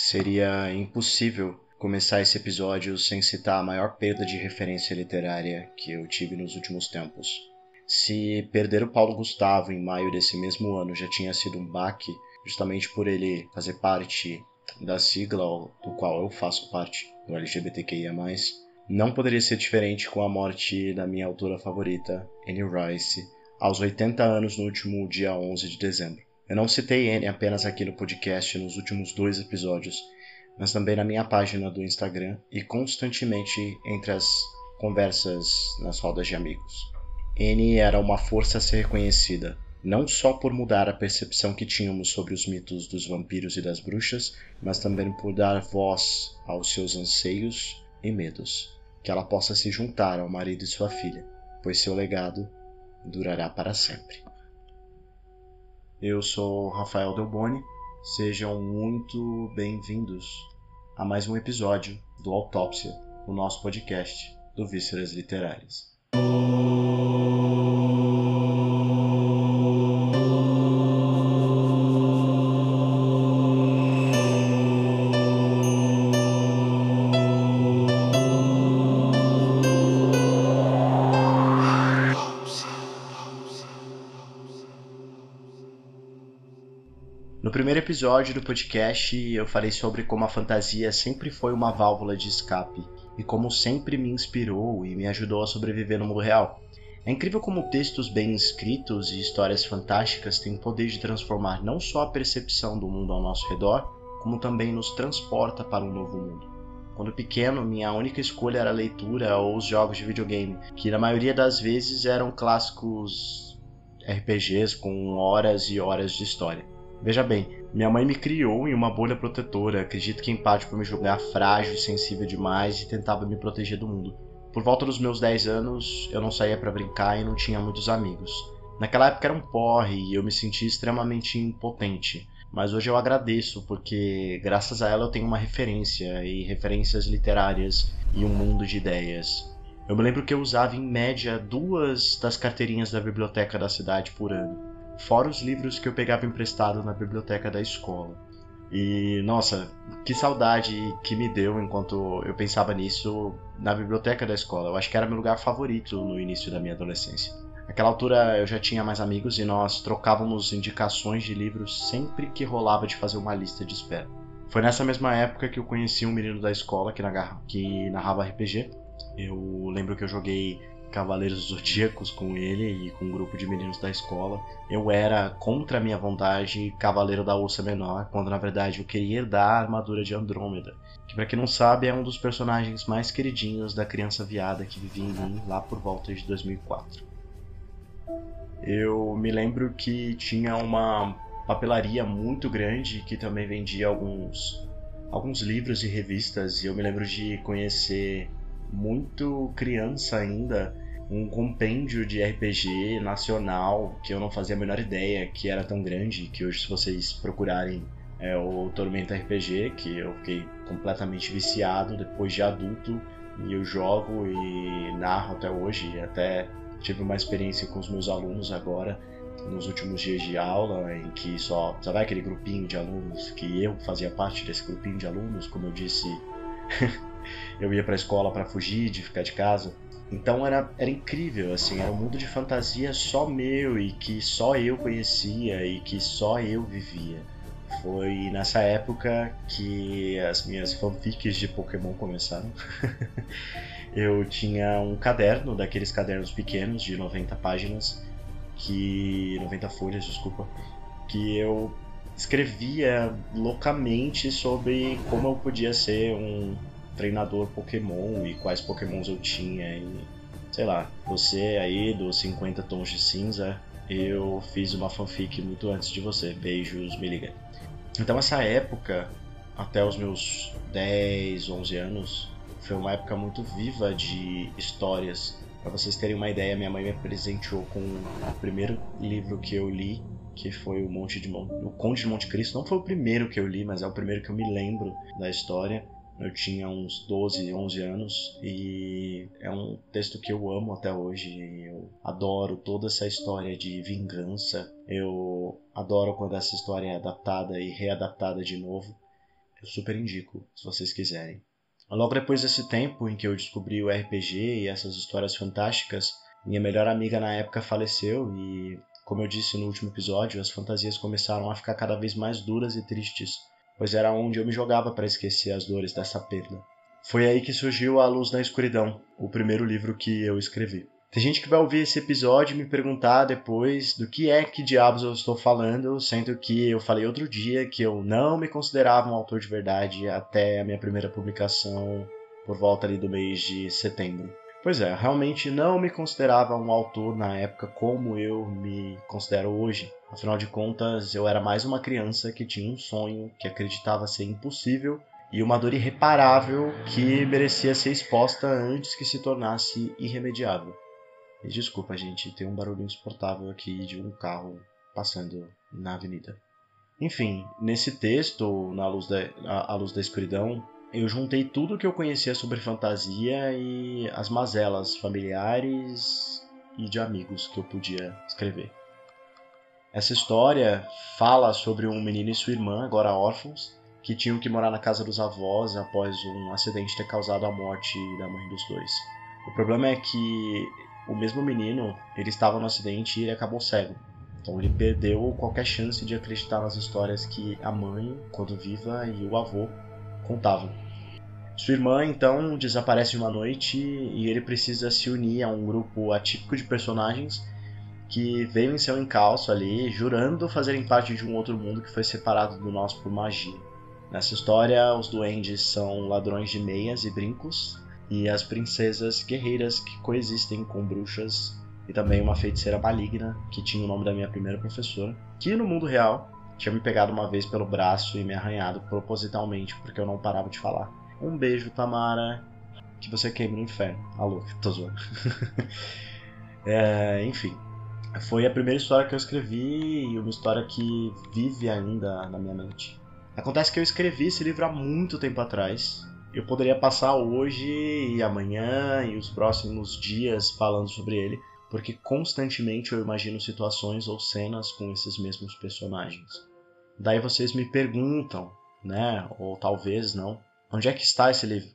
Seria impossível começar esse episódio sem citar a maior perda de referência literária que eu tive nos últimos tempos. Se perder o Paulo Gustavo em maio desse mesmo ano já tinha sido um baque, justamente por ele fazer parte da sigla do qual eu faço parte, do LGBTQIA+, não poderia ser diferente com a morte da minha autora favorita, Anne Rice, aos 80 anos no último dia 11 de dezembro. Eu não citei Anne apenas aqui no podcast nos últimos dois episódios, mas também na minha página do Instagram e constantemente entre as conversas nas rodas de amigos. Anne era uma força a ser reconhecida, não só por mudar a percepção que tínhamos sobre os mitos dos vampiros e das bruxas, mas também por dar voz aos seus anseios e medos que ela possa se juntar ao marido e sua filha, pois seu legado durará para sempre. Eu sou Rafael Delboni, sejam muito bem-vindos a mais um episódio do Autópsia, o nosso podcast do Vísceras Literárias. Episódio do podcast, eu falei sobre como a fantasia sempre foi uma válvula de escape e como sempre me inspirou e me ajudou a sobreviver no mundo real. É incrível como textos bem escritos e histórias fantásticas têm o poder de transformar não só a percepção do mundo ao nosso redor, como também nos transporta para um novo mundo. Quando pequeno, minha única escolha era a leitura ou os jogos de videogame, que na maioria das vezes eram clássicos RPGs com horas e horas de história. Veja bem, minha mãe me criou em uma bolha protetora, acredito que em parte por me julgar frágil e sensível demais e tentava me proteger do mundo. Por volta dos meus 10 anos, eu não saía para brincar e não tinha muitos amigos. Naquela época era um porre e eu me sentia extremamente impotente. Mas hoje eu agradeço porque, graças a ela, eu tenho uma referência e referências literárias e um mundo de ideias. Eu me lembro que eu usava em média duas das carteirinhas da biblioteca da cidade por ano fora os livros que eu pegava emprestado na biblioteca da escola. E nossa, que saudade que me deu enquanto eu pensava nisso na biblioteca da escola. Eu acho que era meu lugar favorito no início da minha adolescência. Naquela altura eu já tinha mais amigos e nós trocávamos indicações de livros sempre que rolava de fazer uma lista de espera. Foi nessa mesma época que eu conheci um menino da escola que, narrava RPG. Eu lembro que eu joguei Cavaleiros Zodíacos com ele e com um grupo de meninos da escola. Eu era, contra a minha vontade, Cavaleiro da Ursa Menor, quando na verdade eu queria herdar a armadura de Andrômeda, que para quem não sabe é um dos personagens mais queridinhos da criança viada que vivia em mim lá por volta de 2004. Eu me lembro que tinha uma papelaria muito grande que também vendia alguns alguns livros e revistas e eu me lembro de conhecer muito criança ainda um compêndio de RPG nacional que eu não fazia a menor ideia que era tão grande, que hoje se vocês procurarem é o Tormenta RPG, que eu fiquei completamente viciado depois de adulto e eu jogo e narro até hoje, até tive uma experiência com os meus alunos agora nos últimos dias de aula, em que só, sabe aquele grupinho de alunos que eu fazia parte desse grupinho de alunos, como eu disse eu ia para a escola para fugir de ficar de casa. Então era, era incrível, assim, era um mundo de fantasia só meu e que só eu conhecia e que só eu vivia. Foi nessa época que as minhas fanfics de Pokémon começaram. eu tinha um caderno, daqueles cadernos pequenos de 90 páginas, que 90 folhas, desculpa, que eu escrevia loucamente sobre como eu podia ser um treinador Pokémon e quais Pokémons eu tinha. E, sei lá, você aí dos 50 tons de cinza, eu fiz uma fanfic muito antes de você. Beijos, me liga. Então essa época, até os meus 10, 11 anos, foi uma época muito viva de histórias. Para vocês terem uma ideia, minha mãe me presenteou com o primeiro livro que eu li, que foi o Monte de Mon... o Conde de Monte Cristo. Não foi o primeiro que eu li, mas é o primeiro que eu me lembro da história. Eu tinha uns 12, 11 anos e é um texto que eu amo até hoje. Eu adoro toda essa história de vingança. Eu adoro quando essa história é adaptada e readaptada de novo. eu super indico, se vocês quiserem. Logo depois desse tempo em que eu descobri o RPG e essas histórias fantásticas, minha melhor amiga na época faleceu e, como eu disse no último episódio, as fantasias começaram a ficar cada vez mais duras e tristes, pois era onde eu me jogava para esquecer as dores dessa perda. Foi aí que surgiu A Luz na Escuridão, o primeiro livro que eu escrevi. Tem gente que vai ouvir esse episódio e me perguntar depois do que é que diabos eu estou falando, sendo que eu falei outro dia que eu não me considerava um autor de verdade até a minha primeira publicação por volta ali do mês de setembro. Pois é, realmente não me considerava um autor na época como eu me considero hoje. Afinal de contas, eu era mais uma criança que tinha um sonho que acreditava ser impossível e uma dor irreparável que merecia ser exposta antes que se tornasse irremediável. E desculpa, gente, tem um barulho insuportável aqui de um carro passando na avenida. Enfim, nesse texto, na luz da, a, a luz da escuridão, eu juntei tudo que eu conhecia sobre fantasia e as mazelas familiares e de amigos que eu podia escrever. Essa história fala sobre um menino e sua irmã, agora órfãos, que tinham que morar na casa dos avós após um acidente ter causado a morte da mãe dos dois. O problema é que o mesmo menino, ele estava no acidente e ele acabou cego. Então ele perdeu qualquer chance de acreditar nas histórias que a mãe, quando viva, e o avô contavam. Sua irmã então desaparece uma noite e ele precisa se unir a um grupo atípico de personagens que veio em seu encalço ali, jurando fazerem parte de um outro mundo que foi separado do nosso por magia. Nessa história, os duendes são ladrões de meias e brincos, e as princesas guerreiras que coexistem com bruxas e também uma feiticeira maligna que tinha o nome da minha primeira professora, que no mundo real tinha me pegado uma vez pelo braço e me arranhado propositalmente porque eu não parava de falar. Um beijo, Tamara, que você queime no inferno. Alô, tô zoando. é, enfim, foi a primeira história que eu escrevi e uma história que vive ainda na minha mente. Acontece que eu escrevi esse livro há muito tempo atrás, eu poderia passar hoje e amanhã e os próximos dias falando sobre ele, porque constantemente eu imagino situações ou cenas com esses mesmos personagens. Daí vocês me perguntam, né, ou talvez não, onde é que está esse livro?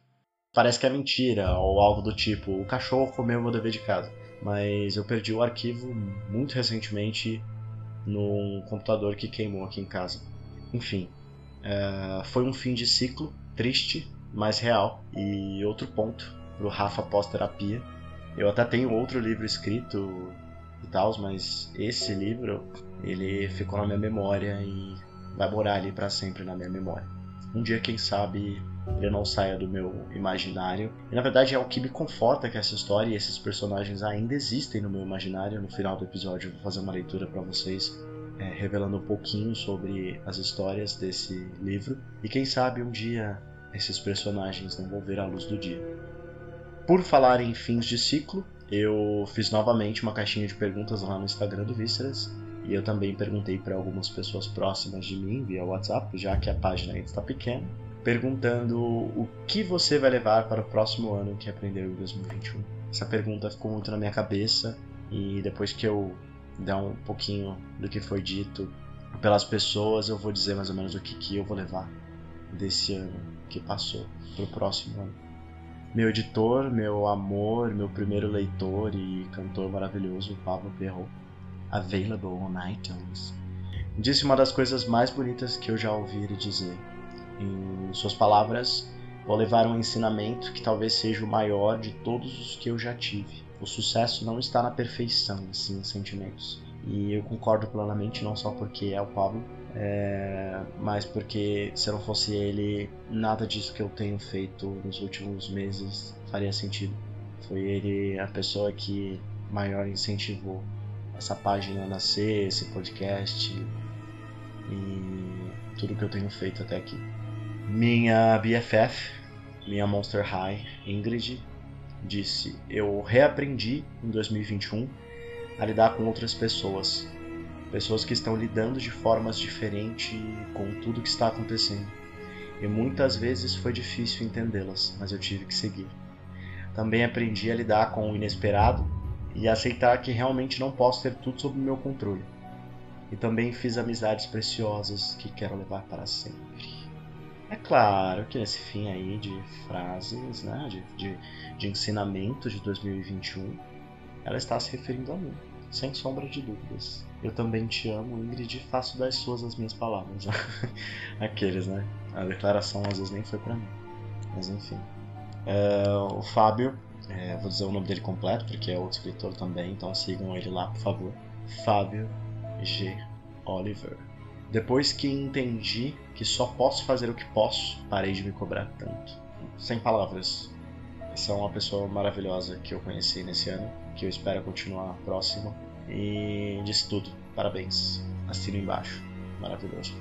Parece que é mentira ou algo do tipo, o cachorro comeu meu dever de casa. Mas eu perdi o arquivo muito recentemente num computador que queimou aqui em casa. Enfim, é, foi um fim de ciclo triste mais real. E outro ponto pro Rafa pós-terapia. Eu até tenho outro livro escrito e tal, mas esse livro ele ficou na minha memória e vai morar ali para sempre na minha memória. Um dia, quem sabe, ele não saia do meu imaginário. E na verdade é o que me conforta que essa história e esses personagens ainda existem no meu imaginário. No final do episódio eu vou fazer uma leitura para vocês, é, revelando um pouquinho sobre as histórias desse livro. E quem sabe um dia esses personagens não vão ver a luz do dia. Por falar em fins de ciclo, eu fiz novamente uma caixinha de perguntas lá no Instagram do Vísceras e eu também perguntei para algumas pessoas próximas de mim via WhatsApp, já que a página ainda está pequena, perguntando o que você vai levar para o próximo ano que aprendeu em 2021. Essa pergunta ficou muito na minha cabeça e depois que eu der um pouquinho do que foi dito pelas pessoas, eu vou dizer mais ou menos o que, que eu vou levar desse ano que passou para o próximo ano. Meu editor, meu amor, meu primeiro leitor e cantor maravilhoso, Pablo Perro, available on iTunes, disse uma das coisas mais bonitas que eu já ouvi ele dizer. Em suas palavras, vou levar um ensinamento que talvez seja o maior de todos os que eu já tive. O sucesso não está na perfeição, sim em sentimentos. E eu concordo plenamente, não só porque é o Pablo, é, mas porque se não fosse ele, nada disso que eu tenho feito nos últimos meses faria sentido. Foi ele a pessoa que maior incentivou essa página a nascer, esse podcast e tudo que eu tenho feito até aqui. Minha BFF, minha Monster High, Ingrid, disse: Eu reaprendi em 2021 a lidar com outras pessoas pessoas que estão lidando de formas diferentes com tudo que está acontecendo. E muitas vezes foi difícil entendê-las, mas eu tive que seguir. Também aprendi a lidar com o inesperado e a aceitar que realmente não posso ter tudo sob meu controle. E também fiz amizades preciosas que quero levar para sempre. É claro que nesse fim aí de frases, né, de, de, de ensinamento de 2021, ela está se referindo a mim, sem sombra de dúvidas. Eu também te amo, Ingrid, e faço das suas as minhas palavras. Aqueles, né? A declaração às vezes nem foi para mim. Mas enfim. É, o Fábio, é, vou dizer o nome dele completo, porque é outro escritor também, então sigam ele lá, por favor. Fábio G. Oliver. Depois que entendi que só posso fazer o que posso, parei de me cobrar tanto. Sem palavras. Essa é uma pessoa maravilhosa que eu conheci nesse ano, que eu espero continuar próximo e disse tudo. Parabéns. Assino embaixo. Maravilhoso.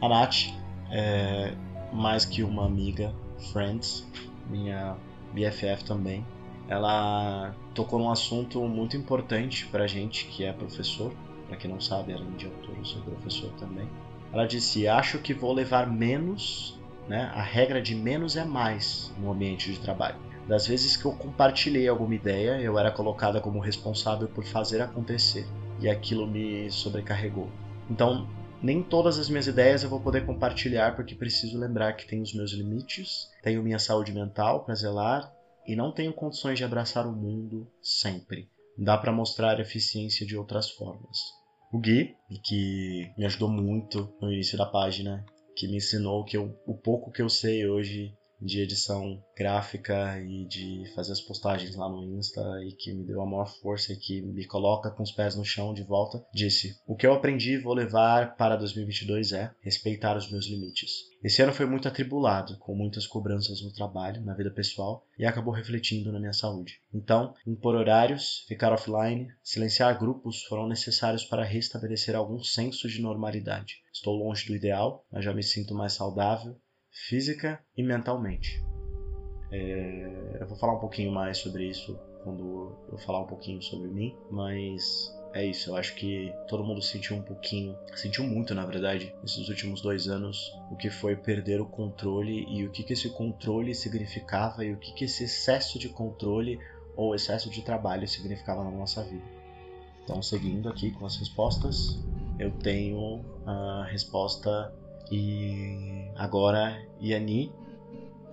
A Nath é mais que uma amiga, friends, minha BFF também. Ela tocou num assunto muito importante pra gente, que é professor. Pra quem não sabe, além de autor, eu sou professor também. Ela disse: Acho que vou levar menos, né? A regra de menos é mais no ambiente de trabalho. Das vezes que eu compartilhei alguma ideia, eu era colocada como responsável por fazer acontecer, e aquilo me sobrecarregou. Então, nem todas as minhas ideias eu vou poder compartilhar porque preciso lembrar que tenho os meus limites, tenho minha saúde mental para zelar e não tenho condições de abraçar o mundo sempre. Dá para mostrar eficiência de outras formas. O Gui, que me ajudou muito no início da página, que me ensinou que eu, o pouco que eu sei hoje de edição gráfica e de fazer as postagens lá no Insta e que me deu a maior força e que me coloca com os pés no chão de volta, disse: O que eu aprendi vou levar para 2022 é respeitar os meus limites. Esse ano foi muito atribulado, com muitas cobranças no trabalho, na vida pessoal e acabou refletindo na minha saúde. Então, impor horários, ficar offline, silenciar grupos foram necessários para restabelecer algum senso de normalidade. Estou longe do ideal, mas já me sinto mais saudável física e mentalmente. É, eu vou falar um pouquinho mais sobre isso quando eu falar um pouquinho sobre mim, mas é isso. Eu acho que todo mundo sentiu um pouquinho, sentiu muito na verdade, nesses últimos dois anos, o que foi perder o controle e o que, que esse controle significava e o que, que esse excesso de controle ou excesso de trabalho significava na nossa vida. Então, seguindo aqui com as respostas, eu tenho a resposta e agora Yani,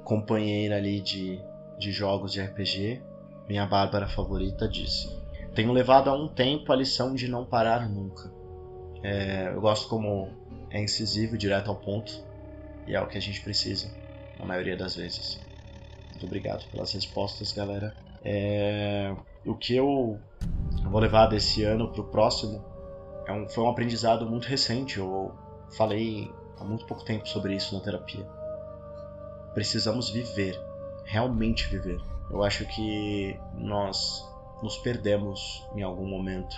companheira ali de, de jogos de RPG, minha Bárbara favorita, disse: Tenho levado há um tempo a lição de não parar nunca. É, eu gosto como é incisivo, direto ao ponto, e é o que a gente precisa, na maioria das vezes. Muito obrigado pelas respostas, galera. É, o que eu vou levar desse ano para o próximo é um, foi um aprendizado muito recente. Eu falei há muito pouco tempo sobre isso na terapia. Precisamos viver, realmente viver. Eu acho que nós nos perdemos em algum momento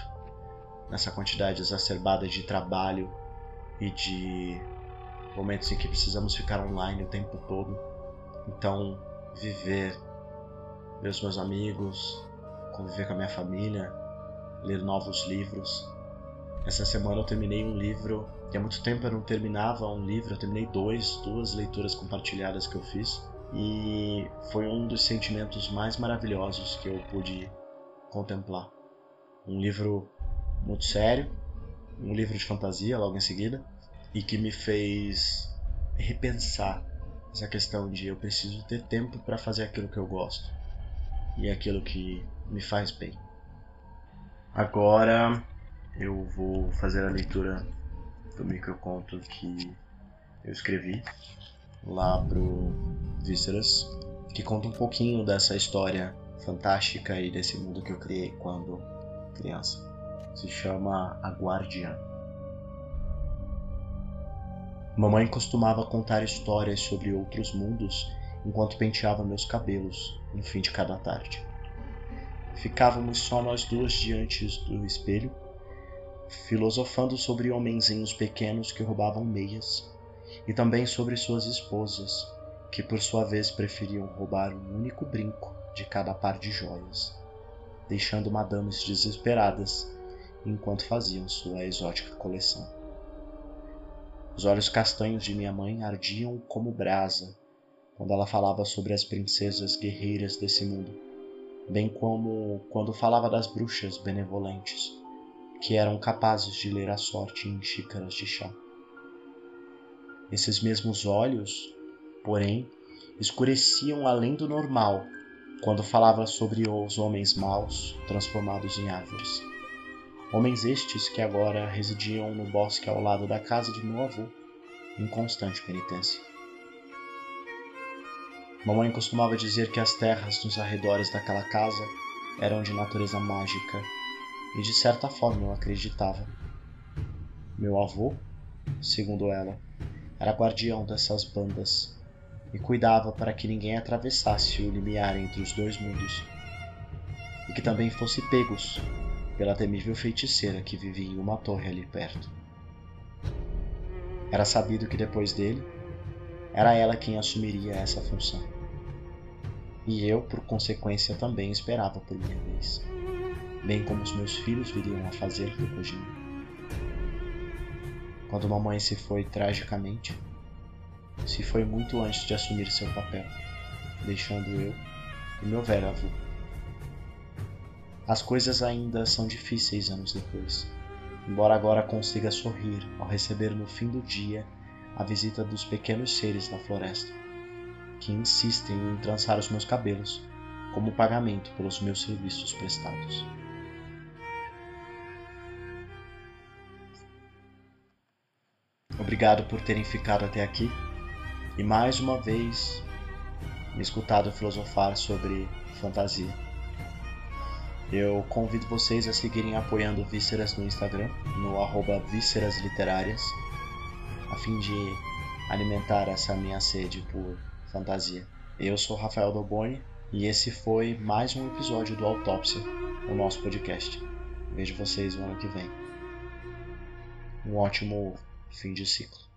nessa quantidade exacerbada de trabalho e de momentos em que precisamos ficar online o tempo todo. Então, viver, ver os meus amigos, conviver com a minha família, ler novos livros. Essa semana eu terminei um livro e há muito tempo eu não terminava um livro, eu terminei dois, duas leituras compartilhadas que eu fiz. E foi um dos sentimentos mais maravilhosos que eu pude contemplar. Um livro muito sério, um livro de fantasia logo em seguida, e que me fez repensar essa questão de eu preciso ter tempo para fazer aquilo que eu gosto e aquilo que me faz bem. Agora eu vou fazer a leitura do microconto que eu escrevi lá pro Vísceras, que conta um pouquinho dessa história fantástica e desse mundo que eu criei quando criança. Se chama A Guardiã. Mamãe costumava contar histórias sobre outros mundos enquanto penteava meus cabelos no fim de cada tarde. Ficávamos só nós duas diante do espelho filosofando sobre homenzinhos pequenos que roubavam meias, e também sobre suas esposas, que por sua vez preferiam roubar um único brinco de cada par de joias, deixando madames desesperadas enquanto faziam sua exótica coleção. Os olhos castanhos de minha mãe ardiam como brasa quando ela falava sobre as princesas guerreiras desse mundo, bem como quando falava das bruxas benevolentes que eram capazes de ler a sorte em xícaras de chá. Esses mesmos olhos, porém, escureciam além do normal quando falava sobre os homens maus transformados em árvores. Homens estes que agora residiam no bosque ao lado da casa de meu avô, em constante penitência. Mamãe costumava dizer que as terras nos arredores daquela casa eram de natureza mágica, e de certa forma eu acreditava. Meu avô, segundo ela, era guardião dessas bandas e cuidava para que ninguém atravessasse o limiar entre os dois mundos e que também fosse pegos pela temível feiticeira que vivia em uma torre ali perto. Era sabido que depois dele, era ela quem assumiria essa função. E eu, por consequência, também esperava por minha vez, bem como os meus filhos viriam a fazer depois de mim. Quando mamãe se foi tragicamente, se foi muito antes de assumir seu papel, deixando eu e meu velho avô. As coisas ainda são difíceis anos depois, embora agora consiga sorrir ao receber no fim do dia a visita dos pequenos seres da floresta, que insistem em trançar os meus cabelos como pagamento pelos meus serviços prestados. Obrigado por terem ficado até aqui e mais uma vez me escutado filosofar sobre fantasia. Eu convido vocês a seguirem apoiando Vísceras no Instagram, no arroba Vísceras Literárias, a fim de alimentar essa minha sede por fantasia. Eu sou Rafael Doboni e esse foi mais um episódio do Autópsia, o nosso podcast. Vejo vocês no ano que vem. Um ótimo fim de ciclo.